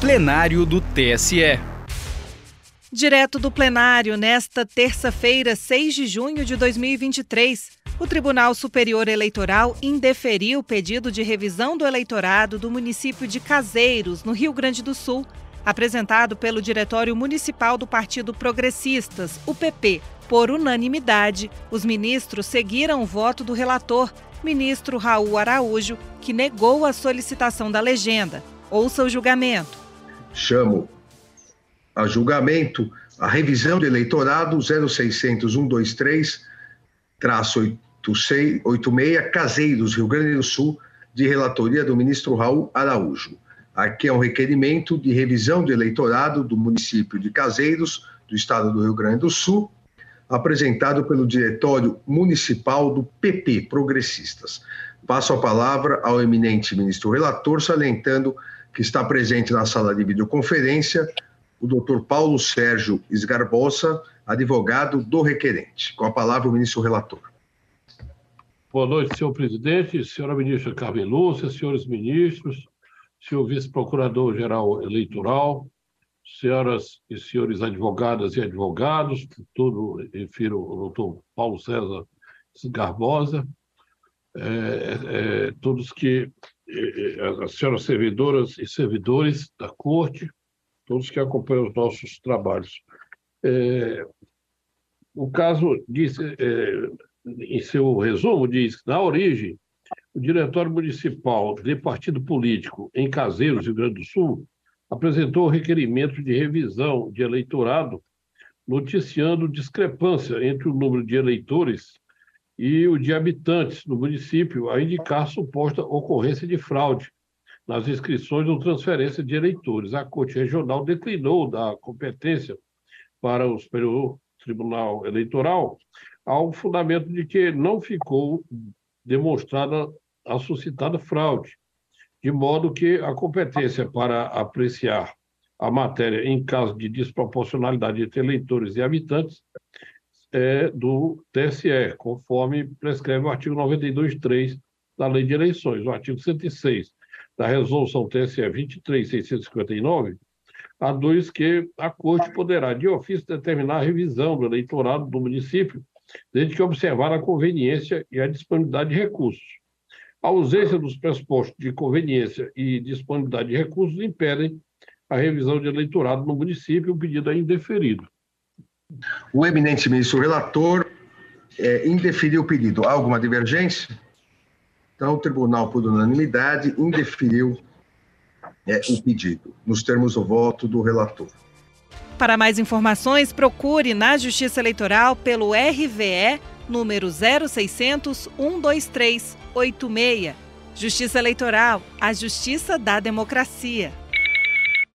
plenário do TSE. Direto do plenário, nesta terça-feira, 6 de junho de 2023, o Tribunal Superior Eleitoral indeferiu o pedido de revisão do eleitorado do município de Caseiros, no Rio Grande do Sul, apresentado pelo Diretório Municipal do Partido Progressistas, o PP. Por unanimidade, os ministros seguiram o voto do relator, ministro Raul Araújo, que negou a solicitação da legenda. Ouça o julgamento. Chamo a julgamento a revisão do eleitorado 0600 123 86 Caseiros, Rio Grande do Sul, de relatoria do ministro Raul Araújo. Aqui é um requerimento de revisão do eleitorado do município de Caseiros, do estado do Rio Grande do Sul, apresentado pelo Diretório Municipal do PP Progressistas. Passo a palavra ao eminente ministro relator, salientando que está presente na sala de videoconferência o doutor Paulo Sérgio Esgarbosa, advogado do requerente. Com a palavra, o ministro relator. Boa noite, senhor presidente, senhora ministra Carmen Lúcia, senhores ministros, senhor vice-procurador-geral eleitoral, senhoras e senhores advogadas e advogados, tudo refiro ao doutor Paulo César Garbosa, é, é, todos que, as senhoras servidoras e servidores da corte, todos que acompanham os nossos trabalhos. É, o caso diz, é, em seu resumo, diz que, na origem, o Diretório Municipal de Partido Político em Caseiros, Rio Grande do Sul, apresentou requerimento de revisão de eleitorado, noticiando discrepância entre o número de eleitores e o de habitantes no município, a indicar suposta ocorrência de fraude nas inscrições ou transferência de eleitores. A Corte Regional declinou da competência para o Superior Tribunal Eleitoral ao fundamento de que não ficou demonstrada a suscitada fraude, de modo que a competência para apreciar a matéria em caso de desproporcionalidade entre eleitores e habitantes é do TSE, conforme prescreve o artigo 92.3 da Lei de Eleições, o artigo 106 da resolução TSE 23659, há dois que a Corte poderá, de ofício, determinar a revisão do eleitorado do município, desde que observar a conveniência e a disponibilidade de recursos. A ausência dos pressupostos de conveniência e disponibilidade de recursos impedem a revisão de eleitorado no município, o pedido é indeferido. O eminente ministro relator é, indeferiu o pedido. Há alguma divergência? Então, o tribunal, por unanimidade, indeferiu é, o pedido, nos termos do voto do relator. Para mais informações, procure na Justiça Eleitoral pelo RVE número 0600 123 86. Justiça Eleitoral, a justiça da democracia.